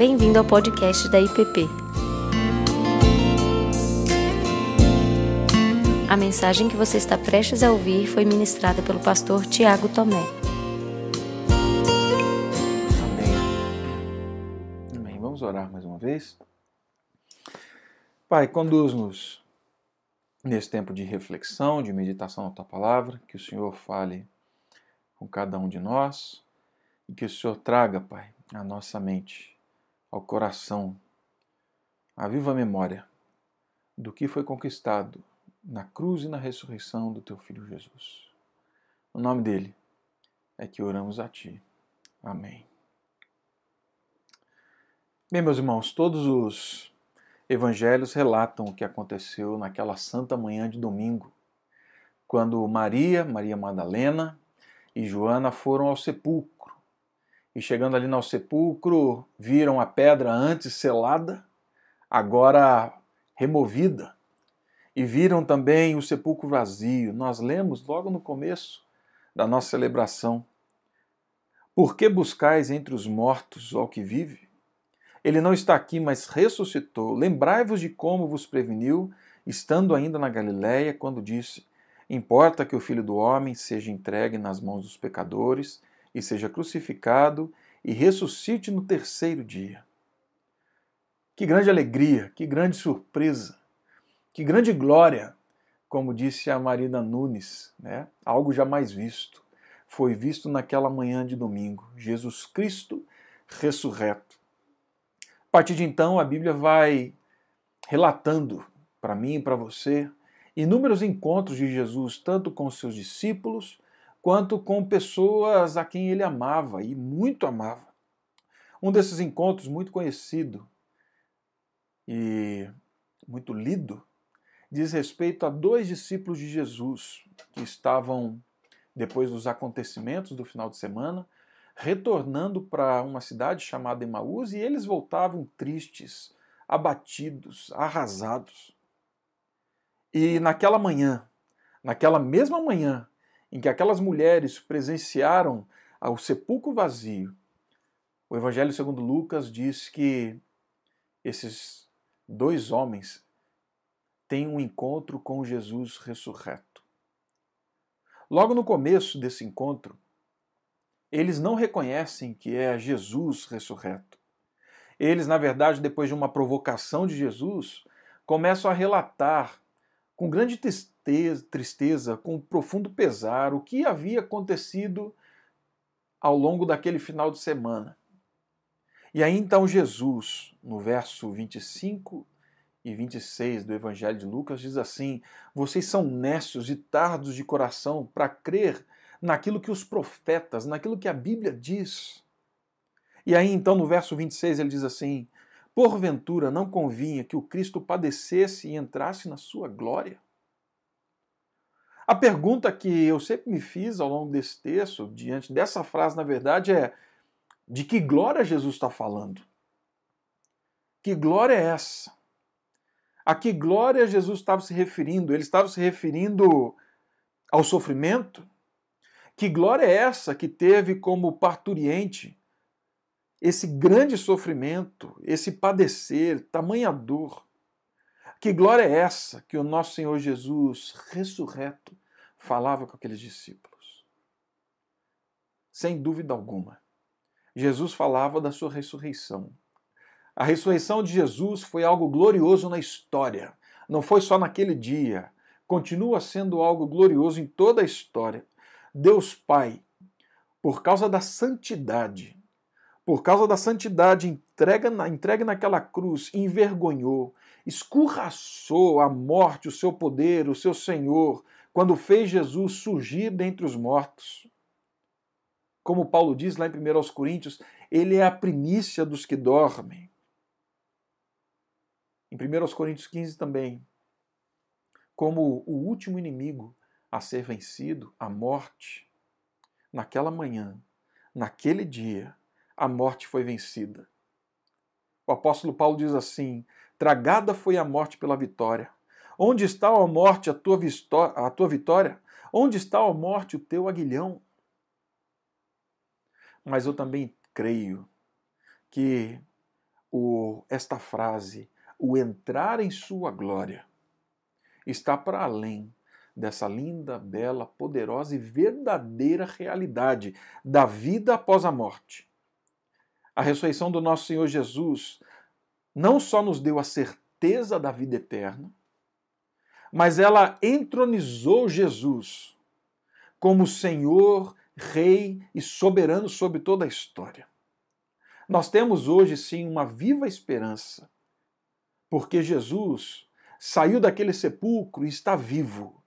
Bem-vindo ao podcast da IPP. A mensagem que você está prestes a ouvir foi ministrada pelo pastor Tiago Tomé. Amém. Amém. Vamos orar mais uma vez. Pai, conduz-nos nesse tempo de reflexão, de meditação na tua palavra, que o Senhor fale com cada um de nós e que o Senhor traga, Pai, à nossa mente, ao coração, a viva memória do que foi conquistado na cruz e na ressurreição do teu filho Jesus. No nome dele é que oramos a ti. Amém. Bem, meus irmãos, todos os evangelhos relatam o que aconteceu naquela santa manhã de domingo, quando Maria, Maria Madalena e Joana foram ao sepulcro. E chegando ali no sepulcro, viram a pedra antes selada, agora removida. E viram também o sepulcro vazio. Nós lemos logo no começo da nossa celebração. Por que buscais entre os mortos ao que vive? Ele não está aqui, mas ressuscitou. Lembrai-vos de como vos preveniu, estando ainda na Galiléia, quando disse: Importa que o Filho do Homem seja entregue nas mãos dos pecadores e seja crucificado e ressuscite no terceiro dia. Que grande alegria, que grande surpresa, que grande glória, como disse a Marina Nunes, né? algo jamais visto. Foi visto naquela manhã de domingo, Jesus Cristo ressurreto. A partir de então, a Bíblia vai relatando para mim e para você inúmeros encontros de Jesus, tanto com seus discípulos, quanto com pessoas a quem ele amava e muito amava. Um desses encontros, muito conhecido e muito lido, diz respeito a dois discípulos de Jesus que estavam, depois dos acontecimentos do final de semana, retornando para uma cidade chamada Emaús e eles voltavam tristes, abatidos, arrasados. E naquela manhã, naquela mesma manhã em que aquelas mulheres presenciaram o sepulcro vazio, o Evangelho segundo Lucas diz que esses dois homens têm um encontro com Jesus ressurreto. Logo no começo desse encontro, eles não reconhecem que é Jesus ressurreto. Eles, na verdade, depois de uma provocação de Jesus, começam a relatar com grande tristeza, com profundo pesar, o que havia acontecido ao longo daquele final de semana. E aí então Jesus, no verso 25 e 26 do Evangelho de Lucas, diz assim: Vocês são nécios e tardos de coração para crer naquilo que os profetas, naquilo que a Bíblia diz. E aí então no verso 26 ele diz assim: Porventura não convinha que o Cristo padecesse e entrasse na sua glória? A pergunta que eu sempre me fiz ao longo desse texto, diante dessa frase, na verdade, é: de que glória Jesus está falando? Que glória é essa? A que glória Jesus estava se referindo? Ele estava se referindo ao sofrimento? Que glória é essa que teve como parturiente esse grande sofrimento, esse padecer, tamanha dor. Que glória é essa que o nosso Senhor Jesus, ressurreto, falava com aqueles discípulos? Sem dúvida alguma, Jesus falava da sua ressurreição. A ressurreição de Jesus foi algo glorioso na história. Não foi só naquele dia. Continua sendo algo glorioso em toda a história. Deus Pai, por causa da santidade, por causa da santidade entrega, entregue naquela cruz, envergonhou, escurraçou a morte, o seu poder, o seu Senhor, quando fez Jesus surgir dentre os mortos. Como Paulo diz lá em 1 Coríntios, ele é a primícia dos que dormem. Em 1 Coríntios 15 também, como o último inimigo a ser vencido, a morte, naquela manhã, naquele dia, a morte foi vencida. O apóstolo Paulo diz assim: Tragada foi a morte pela vitória. Onde está, a morte, a tua, a tua vitória? Onde está, a morte, o teu aguilhão? Mas eu também creio que o, esta frase, o entrar em sua glória, está para além dessa linda, bela, poderosa e verdadeira realidade da vida após a morte. A ressurreição do nosso Senhor Jesus não só nos deu a certeza da vida eterna, mas ela entronizou Jesus como Senhor, Rei e soberano sobre toda a história. Nós temos hoje sim uma viva esperança, porque Jesus saiu daquele sepulcro e está vivo.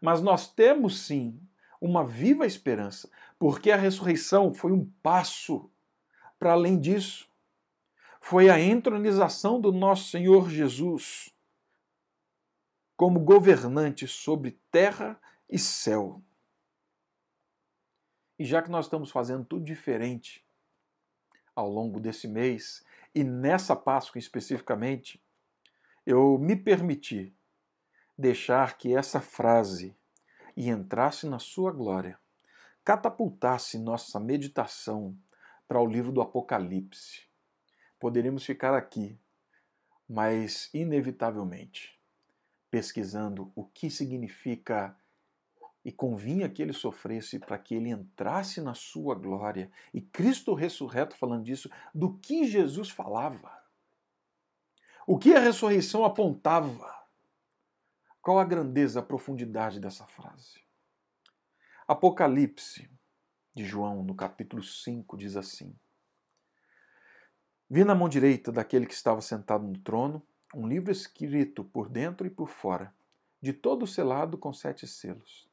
Mas nós temos sim uma viva esperança, porque a ressurreição foi um passo para além disso. Foi a entronização do nosso Senhor Jesus como governante sobre terra e céu. E já que nós estamos fazendo tudo diferente ao longo desse mês, e nessa Páscoa especificamente, eu me permiti deixar que essa frase e entrasse na sua glória catapultasse nossa meditação para o livro do Apocalipse. Poderíamos ficar aqui, mas inevitavelmente pesquisando o que significa e convinha que ele sofresse para que ele entrasse na sua glória. E Cristo ressurreto falando disso, do que Jesus falava. O que a ressurreição apontava? Qual a grandeza, a profundidade dessa frase? Apocalipse de João, no capítulo 5, diz assim: Vi na mão direita daquele que estava sentado no trono um livro escrito por dentro e por fora, de todo selado com sete selos.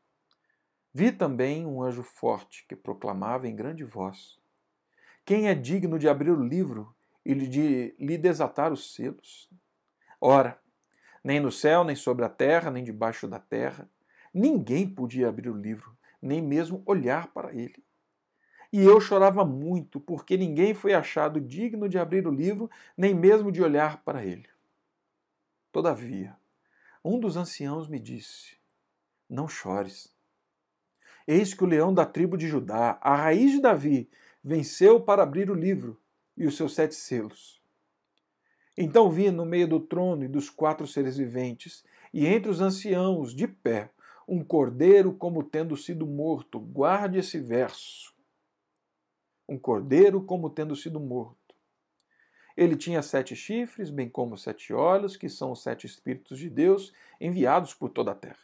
Vi também um anjo forte que proclamava em grande voz: Quem é digno de abrir o livro e de lhe desatar os selos? Ora, nem no céu, nem sobre a terra, nem debaixo da terra, ninguém podia abrir o livro, nem mesmo olhar para ele. E eu chorava muito, porque ninguém foi achado digno de abrir o livro, nem mesmo de olhar para ele. Todavia, um dos anciãos me disse: Não chores. Eis que o leão da tribo de Judá, a raiz de Davi, venceu para abrir o livro e os seus sete selos. Então vi no meio do trono e dos quatro seres viventes, e entre os anciãos, de pé, um cordeiro como tendo sido morto. Guarde esse verso. Um cordeiro como tendo sido morto. Ele tinha sete chifres, bem como sete olhos, que são os sete Espíritos de Deus enviados por toda a terra.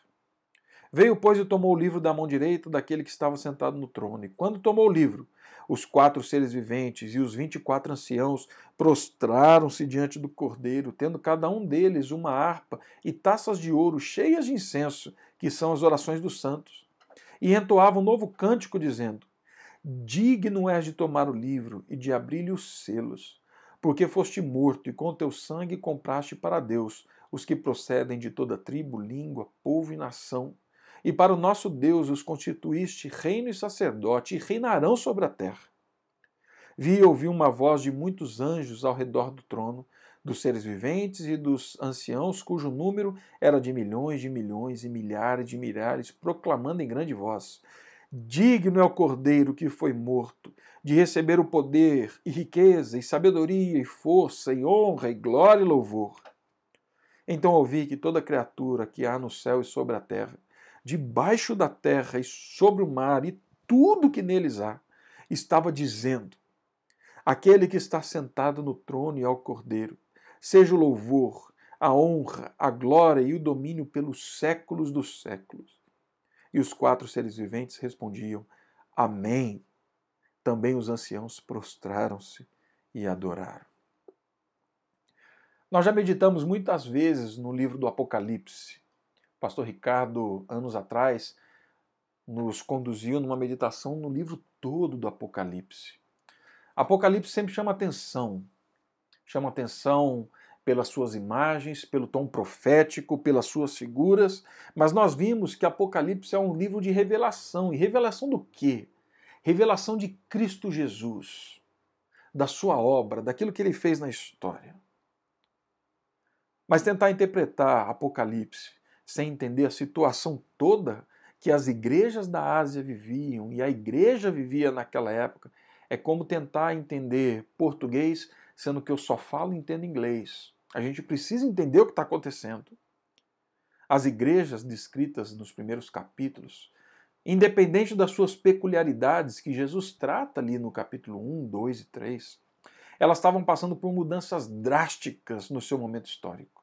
Veio, pois, e tomou o livro da mão direita daquele que estava sentado no trono. E quando tomou o livro, os quatro seres viventes e os vinte e quatro anciãos prostraram-se diante do cordeiro, tendo cada um deles uma harpa e taças de ouro cheias de incenso, que são as orações dos santos. E entoavam um novo cântico, dizendo: Digno és de tomar o livro e de abrir-lhe os selos, porque foste morto e com teu sangue compraste para Deus os que procedem de toda tribo, língua, povo e nação e para o nosso Deus os constituíste reino e sacerdote, e reinarão sobre a terra. Vi e ouvi uma voz de muitos anjos ao redor do trono, dos seres viventes e dos anciãos, cujo número era de milhões de milhões e milhares de milhares, proclamando em grande voz: Digno é o cordeiro que foi morto, de receber o poder, e riqueza, e sabedoria, e força, e honra, e glória e louvor. Então ouvi que toda criatura que há no céu e sobre a terra, debaixo da terra e sobre o mar e tudo que neles há, estava dizendo: Aquele que está sentado no trono e ao cordeiro, seja o louvor, a honra, a glória e o domínio pelos séculos dos séculos. E os quatro seres viventes respondiam: Amém. Também os anciãos prostraram-se e adoraram. Nós já meditamos muitas vezes no livro do Apocalipse pastor Ricardo, anos atrás, nos conduziu numa meditação no livro todo do Apocalipse. Apocalipse sempre chama atenção, chama atenção pelas suas imagens, pelo tom profético, pelas suas figuras, mas nós vimos que Apocalipse é um livro de revelação. E revelação do quê? Revelação de Cristo Jesus, da sua obra, daquilo que ele fez na história. Mas tentar interpretar Apocalipse sem entender a situação toda que as igrejas da Ásia viviam e a igreja vivia naquela época, é como tentar entender português sendo que eu só falo e entendo inglês. A gente precisa entender o que está acontecendo. As igrejas descritas nos primeiros capítulos, independente das suas peculiaridades que Jesus trata ali no capítulo 1, 2 e 3, elas estavam passando por mudanças drásticas no seu momento histórico.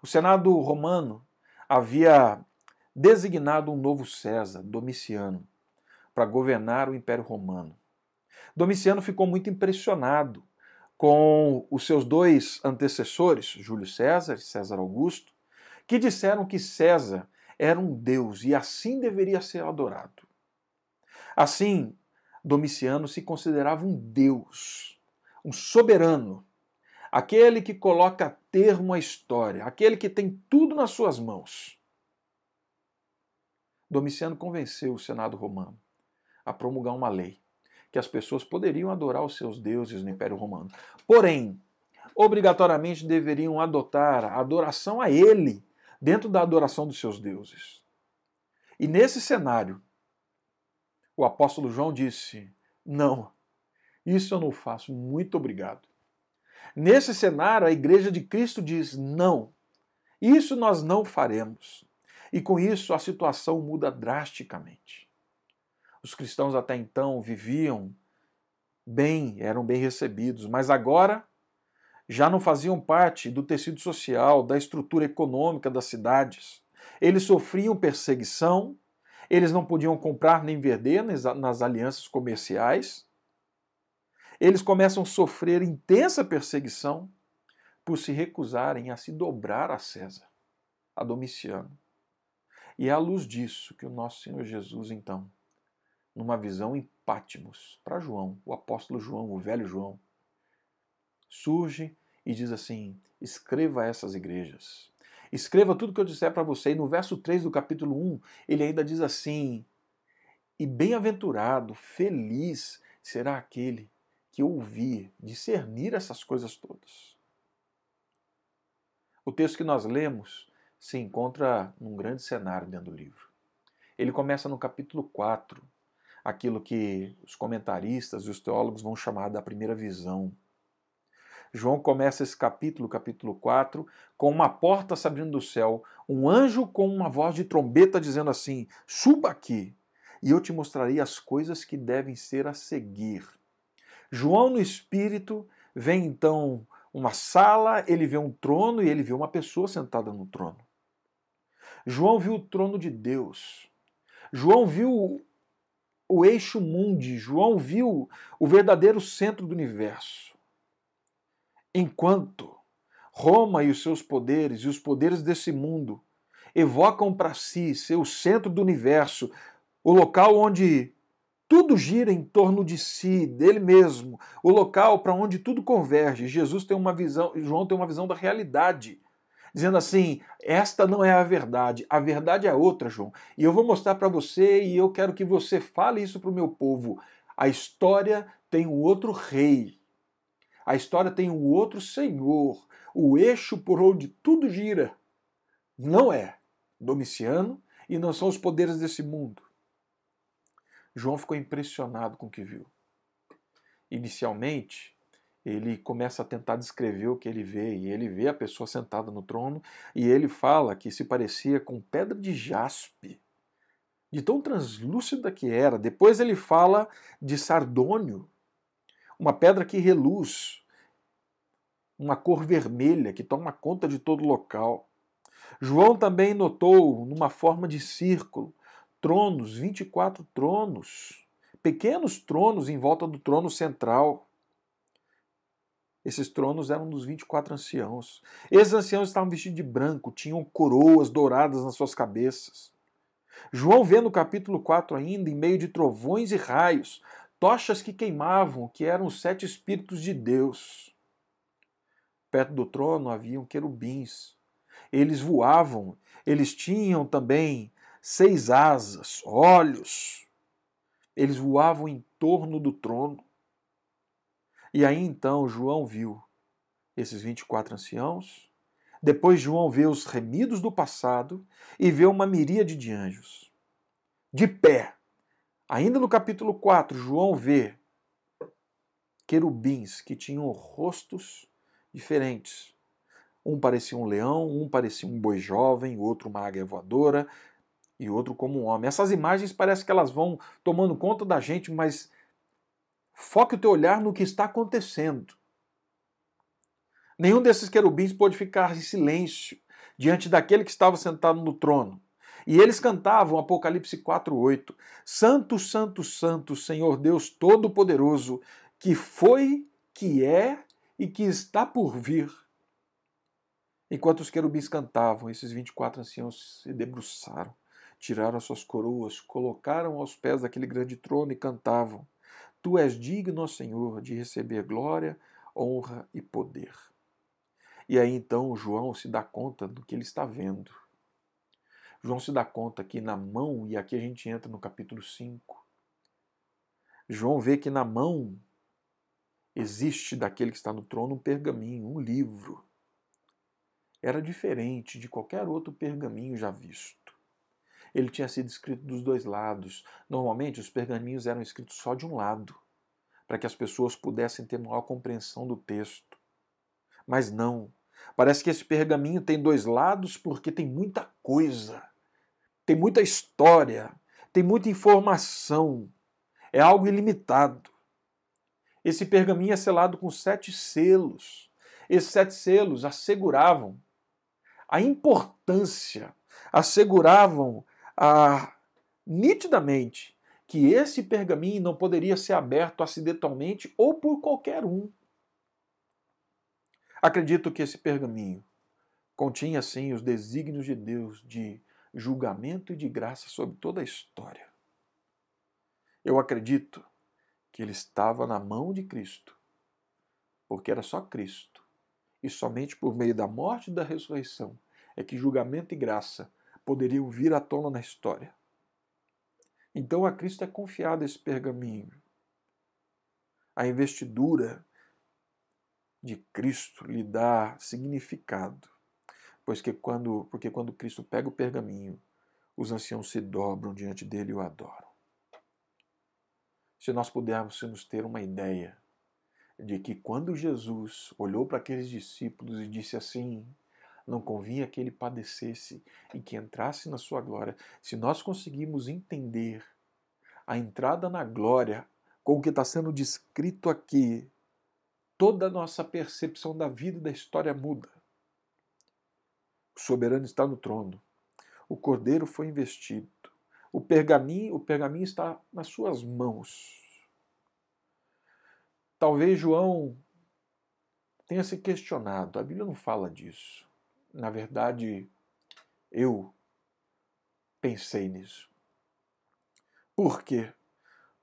O Senado romano havia designado um novo César, Domiciano, para governar o Império Romano. Domiciano ficou muito impressionado com os seus dois antecessores, Júlio César e César Augusto, que disseram que César era um deus e assim deveria ser adorado. Assim, Domiciano se considerava um deus, um soberano, aquele que coloca termo à história, aquele que tem tudo nas suas mãos. Domiciano convenceu o Senado romano a promulgar uma lei que as pessoas poderiam adorar os seus deuses no Império Romano. Porém, obrigatoriamente deveriam adotar a adoração a ele dentro da adoração dos seus deuses. E nesse cenário, o apóstolo João disse: Não, isso eu não faço, muito obrigado. Nesse cenário, a igreja de Cristo diz: Não, isso nós não faremos. E com isso a situação muda drasticamente. Os cristãos até então viviam bem, eram bem recebidos, mas agora já não faziam parte do tecido social, da estrutura econômica das cidades. Eles sofriam perseguição, eles não podiam comprar nem vender nas alianças comerciais. Eles começam a sofrer intensa perseguição por se recusarem a se dobrar a César, a Domiciano. E é à luz disso que o nosso Senhor Jesus, então, numa visão em Pátimos, para João, o apóstolo João, o velho João, surge e diz assim: escreva essas igrejas. Escreva tudo que eu disser para você. E no verso 3 do capítulo 1, ele ainda diz assim: E bem-aventurado, feliz será aquele que ouvir, discernir essas coisas todas. O texto que nós lemos se encontra num grande cenário dentro do livro. Ele começa no capítulo 4, aquilo que os comentaristas e os teólogos vão chamar da primeira visão. João começa esse capítulo, capítulo 4, com uma porta se abrindo do céu, um anjo com uma voz de trombeta dizendo assim: Suba aqui, e eu te mostrarei as coisas que devem ser a seguir. João, no espírito, vê então uma sala, ele vê um trono e ele vê uma pessoa sentada no trono. João viu o trono de Deus. João viu o eixo mundi. João viu o verdadeiro centro do universo. Enquanto Roma e os seus poderes e os poderes desse mundo evocam para si seu centro do universo, o local onde tudo gira em torno de si, dele mesmo, o local para onde tudo converge. Jesus tem uma visão, João tem uma visão da realidade, dizendo assim: esta não é a verdade, a verdade é outra, João. E eu vou mostrar para você e eu quero que você fale isso para o meu povo. A história tem um outro rei a história tem um outro senhor, o eixo por onde tudo gira. Não é Domiciano e não são os poderes desse mundo. João ficou impressionado com o que viu. Inicialmente, ele começa a tentar descrever o que ele vê, e ele vê a pessoa sentada no trono, e ele fala que se parecia com pedra de jaspe, de tão translúcida que era. Depois ele fala de sardônio, uma pedra que reluz, uma cor vermelha que toma conta de todo o local. João também notou, numa forma de círculo, tronos, 24 tronos, pequenos tronos em volta do trono central. Esses tronos eram dos 24 anciãos. Esses anciãos estavam vestidos de branco, tinham coroas douradas nas suas cabeças. João vê no capítulo 4 ainda, em meio de trovões e raios, tochas que queimavam, que eram os sete Espíritos de Deus. Perto do trono haviam querubins. Eles voavam, eles tinham também seis asas, olhos. Eles voavam em torno do trono. E aí então João viu esses 24 anciãos. Depois João vê os remidos do passado e vê uma miríade de anjos. De pé, Ainda no capítulo 4, João vê querubins que tinham rostos diferentes. Um parecia um leão, um parecia um boi jovem, outro uma águia voadora e outro como um homem. Essas imagens parece que elas vão tomando conta da gente, mas foque o teu olhar no que está acontecendo. Nenhum desses querubins pôde ficar em silêncio diante daquele que estava sentado no trono. E eles cantavam Apocalipse 4:8: Santo, santo, santo, Senhor Deus todo-poderoso, que foi, que é e que está por vir. Enquanto os querubins cantavam, esses 24 anciãos se debruçaram, tiraram as suas coroas, colocaram aos pés daquele grande trono e cantavam: Tu és digno, Senhor, de receber glória, honra e poder. E aí então João se dá conta do que ele está vendo. João se dá conta que na mão, e aqui a gente entra no capítulo 5, João vê que na mão existe daquele que está no trono um pergaminho, um livro. Era diferente de qualquer outro pergaminho já visto. Ele tinha sido escrito dos dois lados. Normalmente os pergaminhos eram escritos só de um lado, para que as pessoas pudessem ter maior compreensão do texto. Mas não. Parece que esse pergaminho tem dois lados porque tem muita coisa, tem muita história, tem muita informação. É algo ilimitado. Esse pergaminho é selado com sete selos. Esses sete selos asseguravam a importância, asseguravam a, nitidamente que esse pergaminho não poderia ser aberto acidentalmente ou por qualquer um. Acredito que esse pergaminho continha, sim, os desígnios de Deus de julgamento e de graça sobre toda a história. Eu acredito que ele estava na mão de Cristo, porque era só Cristo, e somente por meio da morte e da ressurreição é que julgamento e graça poderiam vir à tona na história. Então a Cristo é confiado esse pergaminho. A investidura de Cristo lhe dá significado, pois que quando, porque quando Cristo pega o pergaminho, os anciãos se dobram diante dele e o adoram. Se nós pudermos ter uma ideia de que quando Jesus olhou para aqueles discípulos e disse assim: não convinha que ele padecesse e que entrasse na sua glória, se nós conseguimos entender a entrada na glória com o que está sendo descrito aqui, toda a nossa percepção da vida e da história muda. O soberano está no trono. O cordeiro foi investido. O pergaminho, o pergaminho está nas suas mãos. Talvez João tenha se questionado. A Bíblia não fala disso. Na verdade, eu pensei nisso. Por quê?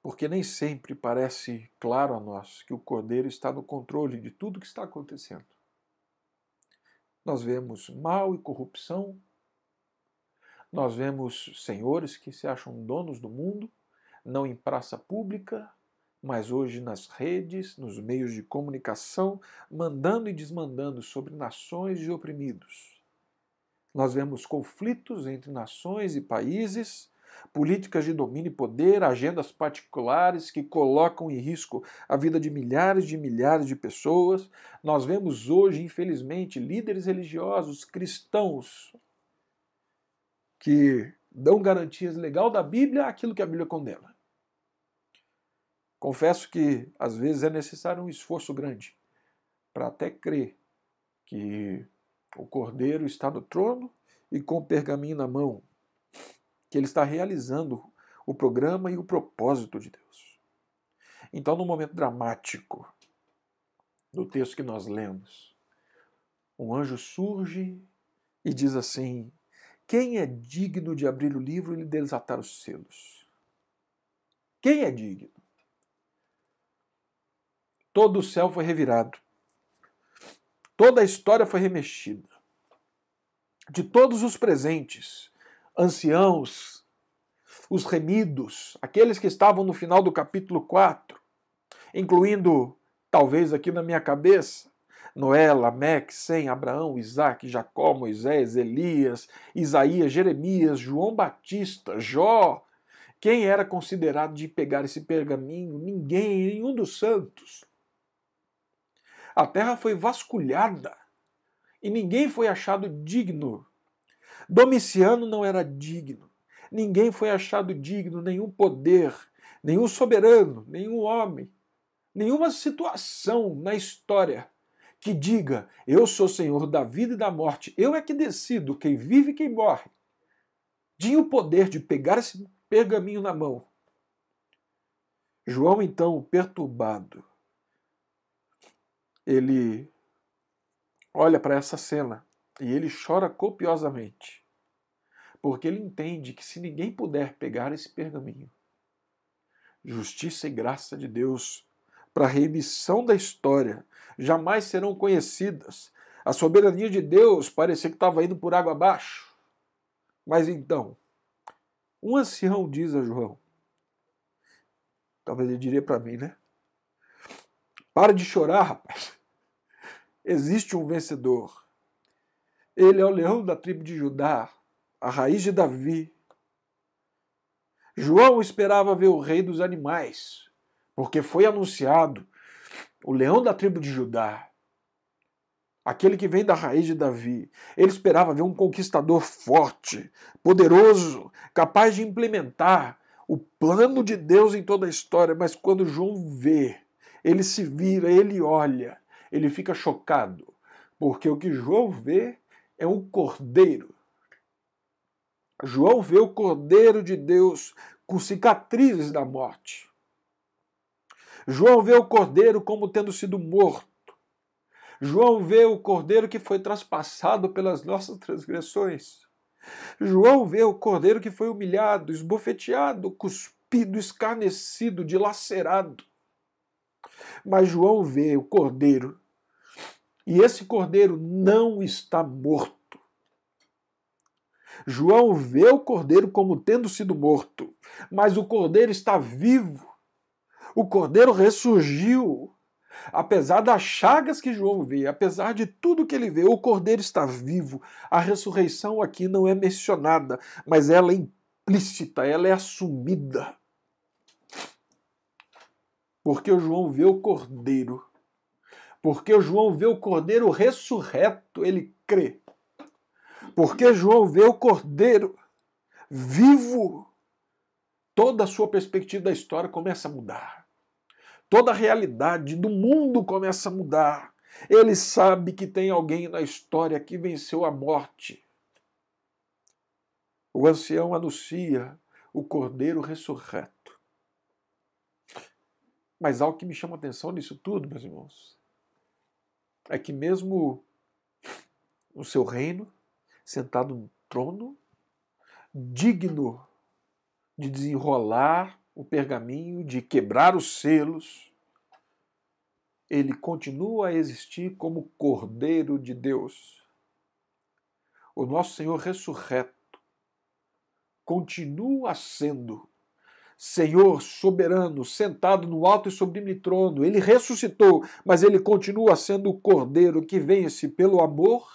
porque nem sempre parece claro a nós que o Cordeiro está no controle de tudo que está acontecendo. Nós vemos mal e corrupção, nós vemos senhores que se acham donos do mundo, não em praça pública, mas hoje nas redes, nos meios de comunicação, mandando e desmandando sobre nações e oprimidos. Nós vemos conflitos entre nações e países, políticas de domínio e poder, agendas particulares que colocam em risco a vida de milhares de milhares de pessoas. Nós vemos hoje, infelizmente, líderes religiosos cristãos que dão garantias legal da Bíblia àquilo que a Bíblia condena. Confesso que às vezes é necessário um esforço grande para até crer que o Cordeiro está no trono e com o pergaminho na mão que ele está realizando o programa e o propósito de Deus. Então, no momento dramático do texto que nós lemos, um anjo surge e diz assim: Quem é digno de abrir o livro e lhe desatar os selos? Quem é digno? Todo o céu foi revirado. Toda a história foi remexida. De todos os presentes, anciãos, os remidos, aqueles que estavam no final do capítulo 4, incluindo, talvez aqui na minha cabeça, Noé, Lameque, Sem, Abraão, Isaac, Jacó, Moisés, Elias, Isaías, Jeremias, João Batista, Jó. Quem era considerado de pegar esse pergaminho? Ninguém, nenhum dos santos. A terra foi vasculhada e ninguém foi achado digno. Domiciano não era digno. Ninguém foi achado digno, nenhum poder, nenhum soberano, nenhum homem, nenhuma situação na história que diga: Eu sou senhor da vida e da morte, eu é que decido quem vive e quem morre. Tinha o poder de pegar esse pergaminho na mão. João, então, perturbado, ele olha para essa cena e ele chora copiosamente, porque ele entende que se ninguém puder pegar esse pergaminho, justiça e graça de Deus para a remissão da história jamais serão conhecidas. A soberania de Deus parecia que estava indo por água abaixo. Mas então, um ancião diz a João, talvez ele diria para mim, né? Para de chorar, rapaz. Existe um vencedor. Ele é o leão da tribo de Judá, a raiz de Davi. João esperava ver o rei dos animais, porque foi anunciado o leão da tribo de Judá, aquele que vem da raiz de Davi. Ele esperava ver um conquistador forte, poderoso, capaz de implementar o plano de Deus em toda a história, mas quando João vê, ele se vira, ele olha, ele fica chocado, porque o que João vê é um cordeiro. João vê o cordeiro de Deus com cicatrizes da morte. João vê o cordeiro como tendo sido morto. João vê o cordeiro que foi traspassado pelas nossas transgressões. João vê o cordeiro que foi humilhado, esbofeteado, cuspido, escarnecido, dilacerado. Mas João vê o cordeiro, e esse cordeiro não está morto. João vê o cordeiro como tendo sido morto, mas o cordeiro está vivo o cordeiro ressurgiu. Apesar das chagas que João vê, apesar de tudo que ele vê, o cordeiro está vivo. A ressurreição aqui não é mencionada, mas ela é implícita, ela é assumida. Porque o João vê o cordeiro. Porque o João vê o cordeiro ressurreto, ele crê. Porque João vê o cordeiro vivo toda a sua perspectiva da história começa a mudar. Toda a realidade do mundo começa a mudar. Ele sabe que tem alguém na história que venceu a morte. O ancião anuncia o cordeiro ressurreto. Mas algo que me chama a atenção nisso tudo, meus irmãos, é que mesmo no seu reino, sentado no trono, digno de desenrolar o pergaminho, de quebrar os selos, ele continua a existir como Cordeiro de Deus. O nosso Senhor ressurreto continua sendo Senhor soberano, sentado no alto e sublime trono. Ele ressuscitou, mas ele continua sendo o Cordeiro que vence pelo amor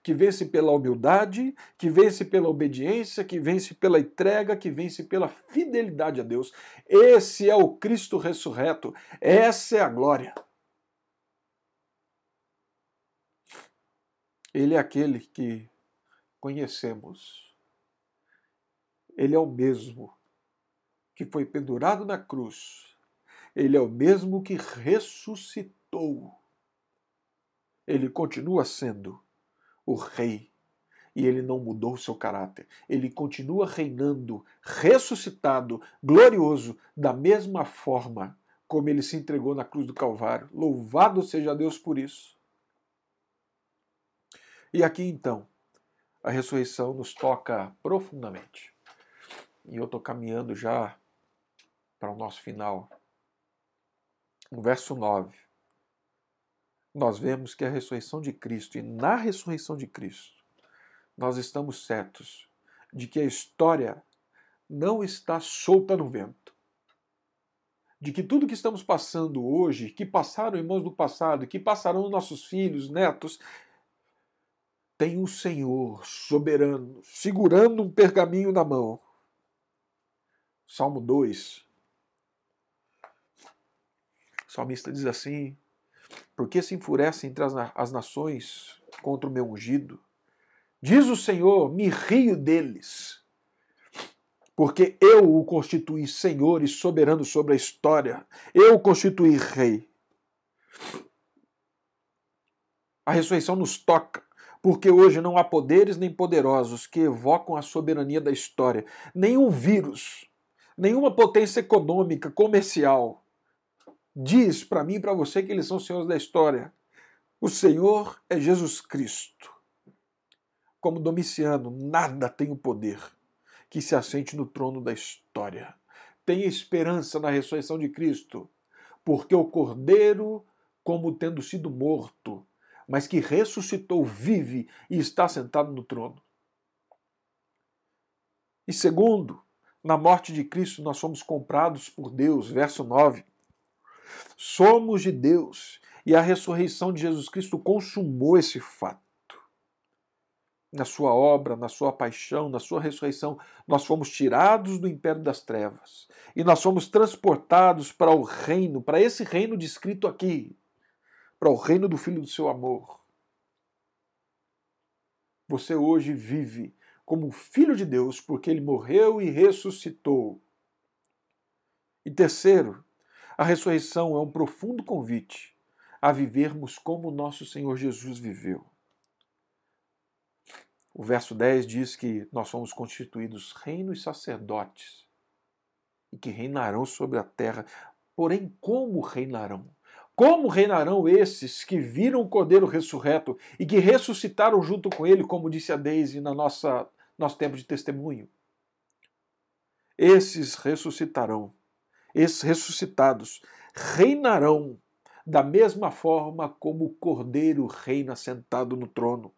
que vence pela humildade, que vence pela obediência, que vence pela entrega, que vence pela fidelidade a Deus. Esse é o Cristo ressurreto, essa é a glória. Ele é aquele que conhecemos. Ele é o mesmo que foi pendurado na cruz. Ele é o mesmo que ressuscitou. Ele continua sendo o rei. E ele não mudou o seu caráter. Ele continua reinando, ressuscitado, glorioso, da mesma forma como ele se entregou na cruz do Calvário. Louvado seja Deus por isso. E aqui então, a ressurreição nos toca profundamente. E eu estou caminhando já para o nosso final. No verso 9 nós vemos que a ressurreição de Cristo, e na ressurreição de Cristo, nós estamos certos de que a história não está solta no vento. De que tudo que estamos passando hoje, que passaram irmãos do passado, que passarão nossos filhos, netos, tem um Senhor soberano segurando um pergaminho na mão. Salmo 2. Salmista diz assim: Porque se enfurecem entre as, as nações contra o meu ungido? Diz o Senhor: me rio deles, porque eu o constituí Senhor e soberano sobre a história, eu o constituí Rei. A ressurreição nos toca, porque hoje não há poderes nem poderosos que evocam a soberania da história, nenhum vírus, nenhuma potência econômica, comercial diz para mim e para você que eles são senhores da história. O Senhor é Jesus Cristo. Como Domiciano, nada tem o poder que se assente no trono da história. Tenha esperança na ressurreição de Cristo, porque o Cordeiro, como tendo sido morto, mas que ressuscitou, vive e está sentado no trono. E segundo, na morte de Cristo nós fomos comprados por Deus, verso 9. Somos de Deus e a ressurreição de Jesus Cristo consumou esse fato. Na sua obra, na sua paixão, na sua ressurreição, nós fomos tirados do império das trevas e nós fomos transportados para o reino, para esse reino descrito aqui, para o reino do Filho do seu amor. Você hoje vive como filho de Deus porque ele morreu e ressuscitou. E terceiro, a ressurreição é um profundo convite a vivermos como nosso Senhor Jesus viveu. O verso 10 diz que nós somos constituídos reino e sacerdotes e que reinarão sobre a terra. Porém, como reinarão? Como reinarão esses que viram o Cordeiro ressurreto e que ressuscitaram junto com ele, como disse a Deise na nossa nosso tempo de testemunho? Esses ressuscitarão esses ressuscitados reinarão da mesma forma como o Cordeiro reina sentado no trono.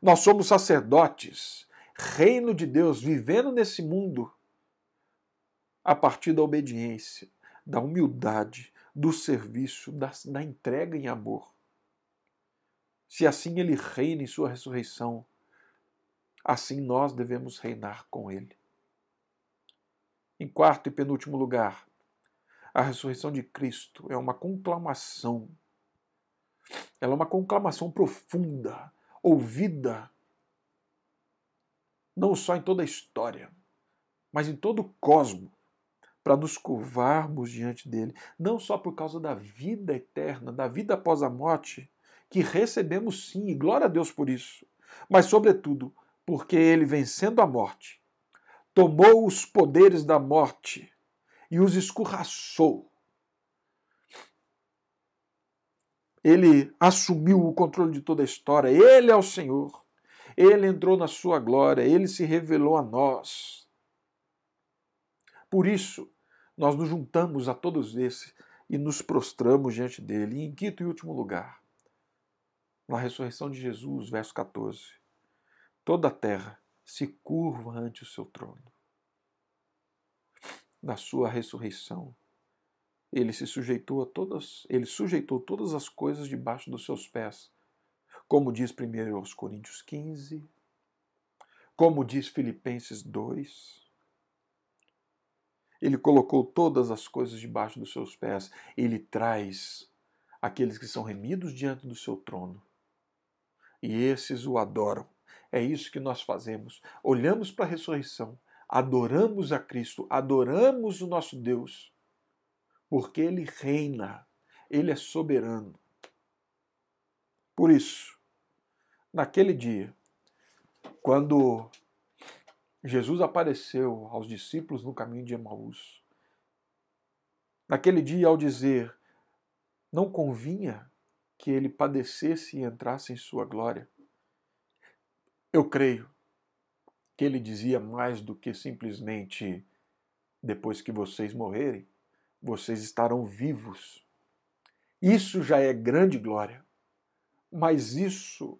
Nós somos sacerdotes, reino de Deus, vivendo nesse mundo a partir da obediência, da humildade, do serviço, da, da entrega em amor. Se assim ele reina em sua ressurreição, assim nós devemos reinar com ele. Em quarto e penúltimo lugar, a ressurreição de Cristo é uma conclamação. Ela é uma conclamação profunda, ouvida, não só em toda a história, mas em todo o cosmo, para nos curvarmos diante dele, não só por causa da vida eterna, da vida após a morte, que recebemos sim, e glória a Deus por isso, mas, sobretudo, porque ele, vencendo a morte, tomou os poderes da morte e os escorraçou. Ele assumiu o controle de toda a história. Ele é o Senhor. Ele entrou na sua glória. Ele se revelou a nós. Por isso, nós nos juntamos a todos esses e nos prostramos diante dele. E em quinto e último lugar, na ressurreição de Jesus, verso 14: toda a terra se curva ante o seu trono. Na sua ressurreição, ele se sujeitou a todas, ele sujeitou todas as coisas debaixo dos seus pés. Como diz primeiro aos Coríntios 15, como diz Filipenses 2, ele colocou todas as coisas debaixo dos seus pés. Ele traz aqueles que são remidos diante do seu trono. E esses o adoram. É isso que nós fazemos. Olhamos para a ressurreição, adoramos a Cristo, adoramos o nosso Deus, porque Ele reina, Ele é soberano. Por isso, naquele dia, quando Jesus apareceu aos discípulos no caminho de Emaús, naquele dia, ao dizer, não convinha que ele padecesse e entrasse em sua glória, eu creio que ele dizia mais do que simplesmente depois que vocês morrerem, vocês estarão vivos. Isso já é grande glória. Mas isso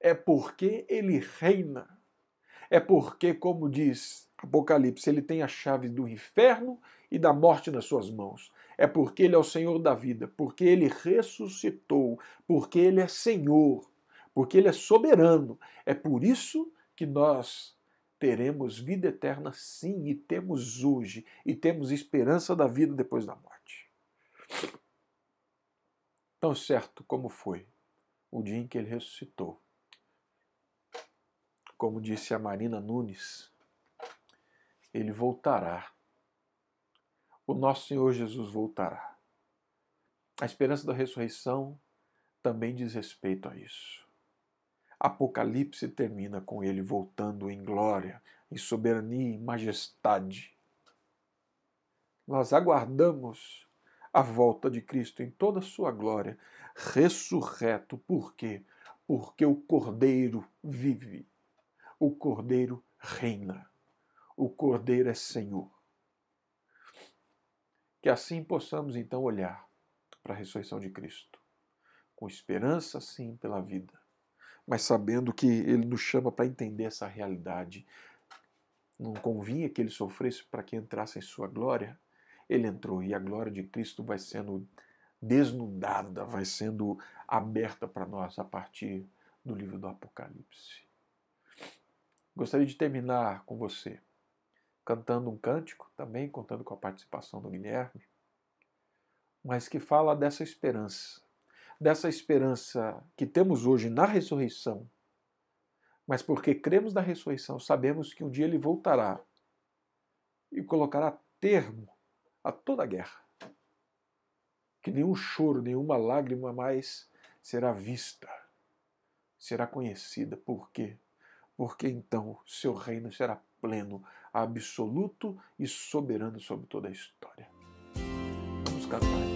é porque ele reina. É porque, como diz Apocalipse, ele tem a chave do inferno e da morte nas suas mãos. É porque ele é o Senhor da vida, porque ele ressuscitou, porque ele é Senhor porque Ele é soberano. É por isso que nós teremos vida eterna, sim, e temos hoje, e temos esperança da vida depois da morte. tão certo como foi o dia em que ele ressuscitou. Como disse a Marina Nunes, ele voltará. O nosso Senhor Jesus voltará. A esperança da ressurreição também diz respeito a isso. Apocalipse termina com ele voltando em glória, em soberania e majestade. Nós aguardamos a volta de Cristo em toda a sua glória, ressurreto. Por quê? Porque o Cordeiro vive, o Cordeiro reina, o Cordeiro é Senhor. Que assim possamos então olhar para a ressurreição de Cristo, com esperança sim pela vida, mas sabendo que Ele nos chama para entender essa realidade. Não convinha que Ele sofresse para que entrasse em Sua glória? Ele entrou e a glória de Cristo vai sendo desnudada, vai sendo aberta para nós a partir do livro do Apocalipse. Gostaria de terminar com você cantando um cântico, também contando com a participação do Guilherme, mas que fala dessa esperança, dessa esperança que temos hoje na ressurreição, mas porque cremos na ressurreição, sabemos que um dia ele voltará e colocará termo a toda a guerra. Que nenhum choro, nenhuma lágrima mais será vista, será conhecida. Por quê? Porque então seu reino será pleno, absoluto e soberano sobre toda a história. Vamos cantar.